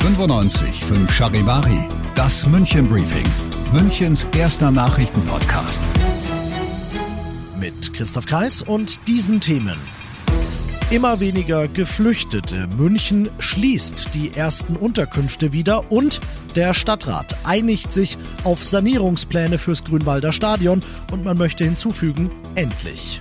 95 5 Charivari, das München Briefing, Münchens erster Nachrichtenpodcast. Mit Christoph Kreis und diesen Themen. Immer weniger Geflüchtete. München schließt die ersten Unterkünfte wieder und der Stadtrat einigt sich auf Sanierungspläne fürs Grünwalder Stadion und man möchte hinzufügen, endlich.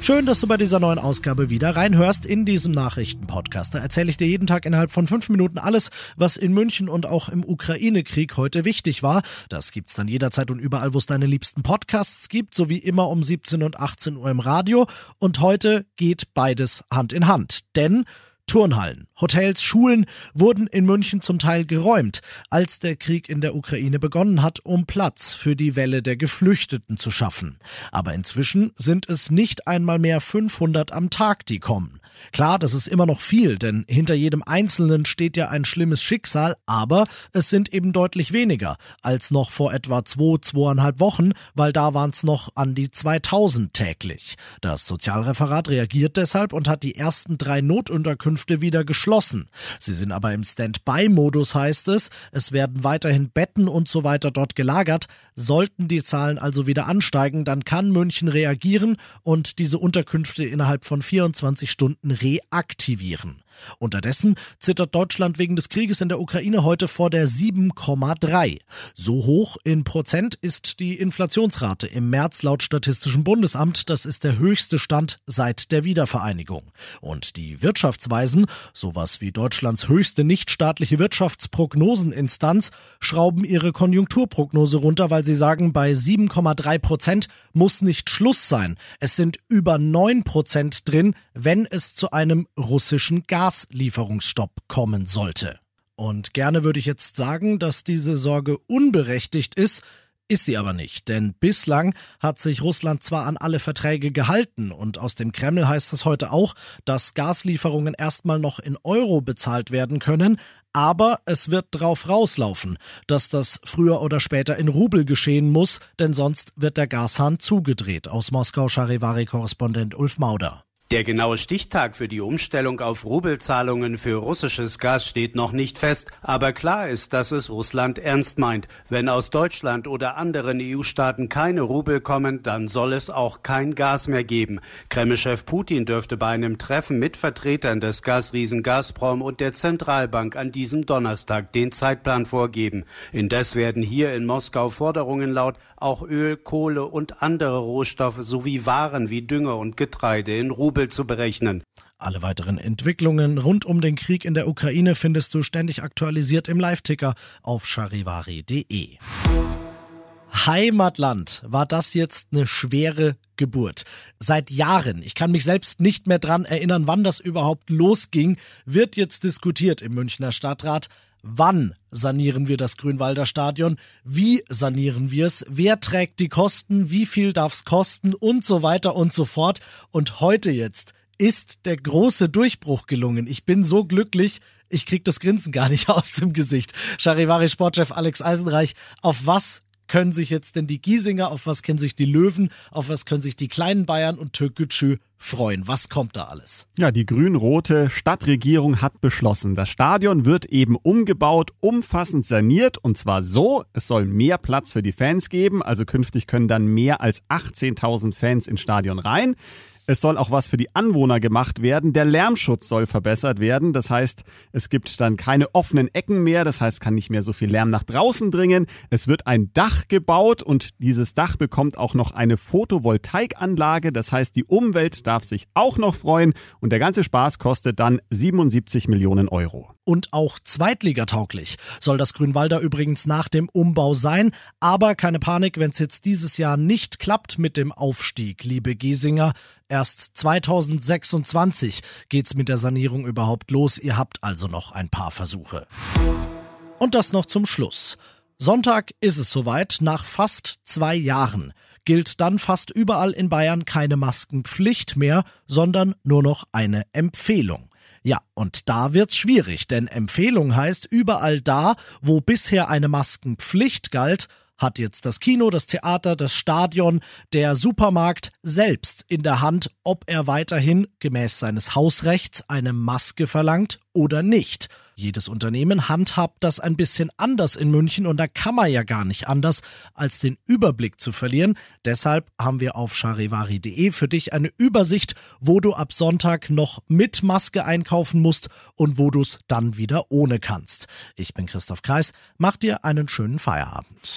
Schön, dass du bei dieser neuen Ausgabe wieder reinhörst in diesem Nachrichtenpodcast. Da erzähle ich dir jeden Tag innerhalb von fünf Minuten alles, was in München und auch im Ukraine-Krieg heute wichtig war. Das gibt's dann jederzeit und überall, wo es deine liebsten Podcasts gibt, sowie immer um 17 und 18 Uhr im Radio. Und heute geht beides Hand in Hand. Denn Turnhallen, Hotels, Schulen wurden in München zum Teil geräumt, als der Krieg in der Ukraine begonnen hat, um Platz für die Welle der Geflüchteten zu schaffen. Aber inzwischen sind es nicht einmal mehr 500 am Tag, die kommen. Klar, das ist immer noch viel, denn hinter jedem Einzelnen steht ja ein schlimmes Schicksal, aber es sind eben deutlich weniger als noch vor etwa zwei, zweieinhalb Wochen, weil da waren es noch an die 2000 täglich. Das Sozialreferat reagiert deshalb und hat die ersten drei Notunterkünfte wieder geschlossen. Sie sind aber im Standby-Modus, heißt es. Es werden weiterhin Betten und so weiter dort gelagert. Sollten die Zahlen also wieder ansteigen, dann kann München reagieren und diese Unterkünfte innerhalb von 24 Stunden reaktivieren. Unterdessen zittert Deutschland wegen des Krieges in der Ukraine heute vor der 7,3. So hoch in Prozent ist die Inflationsrate im März laut Statistischem Bundesamt. Das ist der höchste Stand seit der Wiedervereinigung. Und die Wirtschaftsweisen, sowas wie Deutschlands höchste nichtstaatliche Wirtschaftsprognoseninstanz, schrauben ihre Konjunkturprognose runter, weil sie sagen, bei 7,3 Prozent muss nicht Schluss sein. Es sind über 9 Prozent drin, wenn es zu einem russischen Gaslieferungsstopp kommen sollte. Und gerne würde ich jetzt sagen, dass diese Sorge unberechtigt ist, ist sie aber nicht, denn bislang hat sich Russland zwar an alle Verträge gehalten und aus dem Kreml heißt es heute auch, dass Gaslieferungen erstmal noch in Euro bezahlt werden können, aber es wird drauf rauslaufen, dass das früher oder später in Rubel geschehen muss, denn sonst wird der Gashahn zugedreht. Aus Moskau Charivari-Korrespondent Ulf Mauder. Der genaue Stichtag für die Umstellung auf Rubelzahlungen für russisches Gas steht noch nicht fest, aber klar ist, dass es Russland ernst meint. Wenn aus Deutschland oder anderen EU-Staaten keine Rubel kommen, dann soll es auch kein Gas mehr geben. Kremlchef Putin dürfte bei einem Treffen mit Vertretern des Gasriesen Gazprom und der Zentralbank an diesem Donnerstag den Zeitplan vorgeben. Indes werden hier in Moskau Forderungen laut, auch Öl, Kohle und andere Rohstoffe sowie Waren wie Dünger und Getreide in Rubel Rubel zu berechnen. Alle weiteren Entwicklungen rund um den Krieg in der Ukraine findest du ständig aktualisiert im Live-Ticker auf charivari.de. Heimatland, war das jetzt eine schwere Geburt. Seit Jahren, ich kann mich selbst nicht mehr dran erinnern, wann das überhaupt losging, wird jetzt diskutiert im Münchner Stadtrat. Wann sanieren wir das Grünwalder Stadion? Wie sanieren wir es? Wer trägt die Kosten? Wie viel darf es kosten? Und so weiter und so fort. Und heute jetzt ist der große Durchbruch gelungen. Ich bin so glücklich, ich krieg das Grinsen gar nicht aus dem Gesicht. Charivari Sportchef Alex Eisenreich, auf was können sich jetzt denn die Giesinger, auf was können sich die Löwen, auf was können sich die kleinen Bayern und Türkgücü freuen? Was kommt da alles? Ja, die grün-rote Stadtregierung hat beschlossen, das Stadion wird eben umgebaut, umfassend saniert und zwar so, es soll mehr Platz für die Fans geben, also künftig können dann mehr als 18.000 Fans ins Stadion rein. Es soll auch was für die Anwohner gemacht werden. Der Lärmschutz soll verbessert werden. Das heißt, es gibt dann keine offenen Ecken mehr. Das heißt, kann nicht mehr so viel Lärm nach draußen dringen. Es wird ein Dach gebaut und dieses Dach bekommt auch noch eine Photovoltaikanlage. Das heißt, die Umwelt darf sich auch noch freuen und der ganze Spaß kostet dann 77 Millionen Euro. Und auch zweitligatauglich soll das Grünwalder übrigens nach dem Umbau sein. Aber keine Panik, wenn es jetzt dieses Jahr nicht klappt mit dem Aufstieg, liebe Giesinger. Erst 2026 geht's mit der Sanierung überhaupt los. Ihr habt also noch ein paar Versuche. Und das noch zum Schluss. Sonntag ist es soweit, nach fast zwei Jahren gilt dann fast überall in Bayern keine Maskenpflicht mehr, sondern nur noch eine Empfehlung. Ja, und da wird's schwierig, denn Empfehlung heißt überall da, wo bisher eine Maskenpflicht galt, hat jetzt das Kino, das Theater, das Stadion, der Supermarkt selbst in der Hand, ob er weiterhin gemäß seines Hausrechts eine Maske verlangt oder nicht. Jedes Unternehmen handhabt das ein bisschen anders in München und da kann man ja gar nicht anders, als den Überblick zu verlieren. Deshalb haben wir auf charivari.de für dich eine Übersicht, wo du ab Sonntag noch mit Maske einkaufen musst und wo du es dann wieder ohne kannst. Ich bin Christoph Kreis, mach dir einen schönen Feierabend.